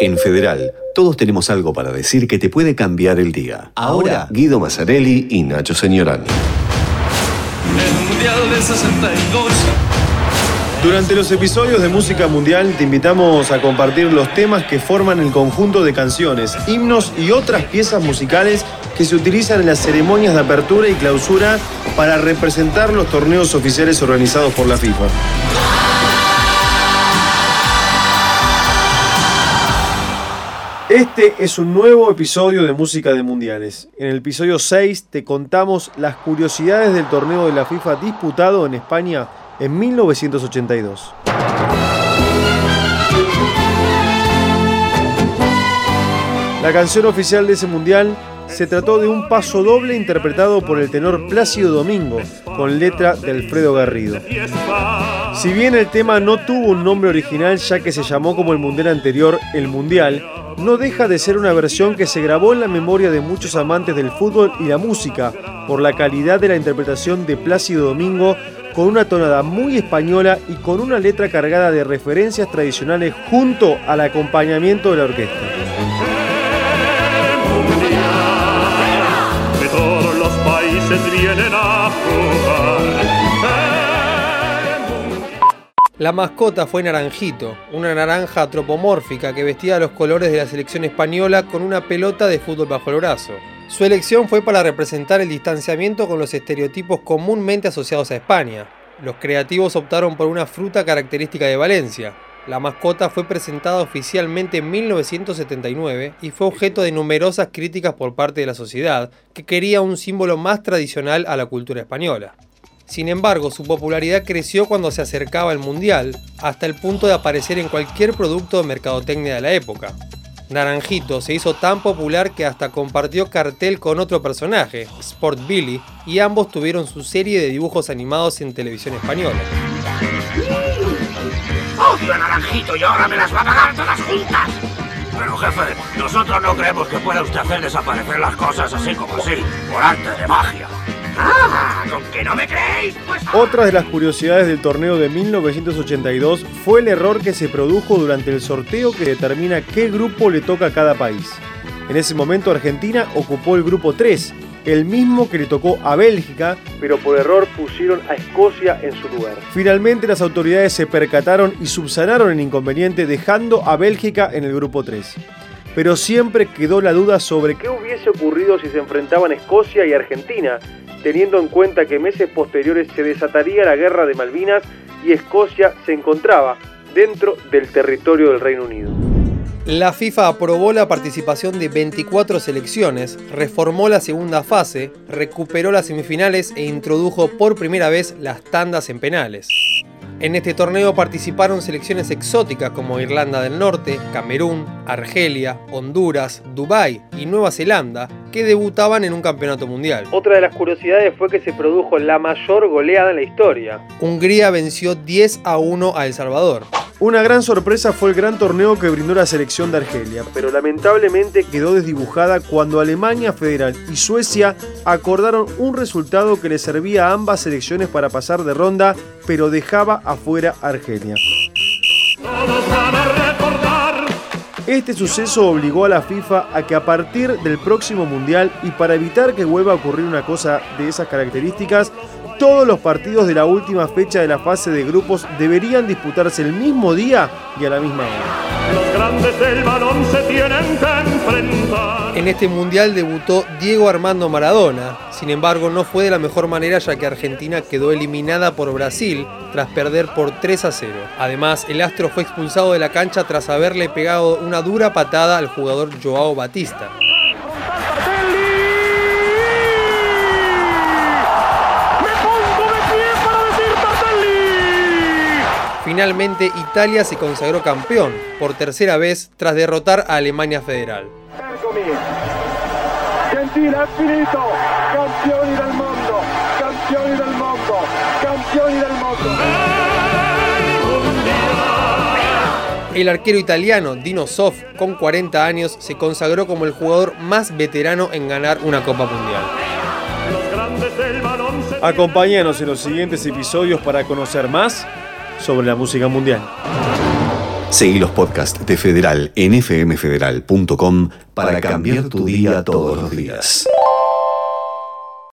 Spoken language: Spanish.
En Federal, todos tenemos algo para decir que te puede cambiar el día. Ahora, Guido Mazzarelli y Nacho Señorani. El Mundial del 62. Durante los episodios de Música Mundial te invitamos a compartir los temas que forman el conjunto de canciones, himnos y otras piezas musicales que se utilizan en las ceremonias de apertura y clausura para representar los torneos oficiales organizados por la FIFA. Este es un nuevo episodio de Música de Mundiales. En el episodio 6 te contamos las curiosidades del torneo de la FIFA disputado en España en 1982. La canción oficial de ese mundial se trató de un paso doble interpretado por el tenor Plácido Domingo, con letra de Alfredo Garrido. Si bien el tema no tuvo un nombre original ya que se llamó como el mundial anterior El Mundial, no deja de ser una versión que se grabó en la memoria de muchos amantes del fútbol y la música por la calidad de la interpretación de Plácido Domingo con una tonada muy española y con una letra cargada de referencias tradicionales junto al acompañamiento de la orquesta. A jugar. La mascota fue Naranjito, una naranja antropomórfica que vestía los colores de la selección española con una pelota de fútbol bajo el brazo. Su elección fue para representar el distanciamiento con los estereotipos comúnmente asociados a España. Los creativos optaron por una fruta característica de Valencia. La mascota fue presentada oficialmente en 1979 y fue objeto de numerosas críticas por parte de la sociedad, que quería un símbolo más tradicional a la cultura española. Sin embargo, su popularidad creció cuando se acercaba el Mundial, hasta el punto de aparecer en cualquier producto de mercadotecnia de la época. Naranjito se hizo tan popular que hasta compartió cartel con otro personaje, Sport Billy, y ambos tuvieron su serie de dibujos animados en televisión española. ¡Odio a Naranjito y ahora me las va a pagar todas juntas! Pero jefe, nosotros no creemos que pueda usted hacer desaparecer las cosas así como así, por arte de magia. ¡Ah! ¿Con que no me creéis? Pues... Otra de las curiosidades del torneo de 1982 fue el error que se produjo durante el sorteo que determina qué grupo le toca a cada país. En ese momento Argentina ocupó el grupo 3, el mismo que le tocó a Bélgica, pero por error pusieron a Escocia en su lugar. Finalmente las autoridades se percataron y subsanaron el inconveniente dejando a Bélgica en el grupo 3. Pero siempre quedó la duda sobre qué hubiese ocurrido si se enfrentaban Escocia y Argentina, teniendo en cuenta que meses posteriores se desataría la guerra de Malvinas y Escocia se encontraba dentro del territorio del Reino Unido. La FIFA aprobó la participación de 24 selecciones, reformó la segunda fase, recuperó las semifinales e introdujo por primera vez las tandas en penales. En este torneo participaron selecciones exóticas como Irlanda del Norte, Camerún, Argelia, Honduras, Dubái y Nueva Zelanda, que debutaban en un campeonato mundial. Otra de las curiosidades fue que se produjo la mayor goleada en la historia. Hungría venció 10 a 1 a El Salvador. Una gran sorpresa fue el gran torneo que brindó la selección de Argelia, pero lamentablemente quedó desdibujada cuando Alemania Federal y Suecia acordaron un resultado que le servía a ambas selecciones para pasar de ronda, pero dejaba afuera a Argelia. Este suceso obligó a la FIFA a que a partir del próximo Mundial y para evitar que vuelva a ocurrir una cosa de esas características, todos los partidos de la última fecha de la fase de grupos deberían disputarse el mismo día y a la misma hora. los grandes del balón se tienen que enfrentar. En este mundial debutó Diego Armando Maradona, sin embargo no fue de la mejor manera ya que Argentina quedó eliminada por Brasil tras perder por 3 a 0. Además, el astro fue expulsado de la cancha tras haberle pegado una dura patada al jugador Joao Batista. Finalmente, Italia se consagró campeón por tercera vez tras derrotar a Alemania Federal. El arquero italiano Dino Sof, con 40 años, se consagró como el jugador más veterano en ganar una Copa Mundial. Acompáñanos en los siguientes episodios para conocer más sobre la música mundial. Seguí los podcasts de Federal en fmfederal.com para cambiar tu día todos los días.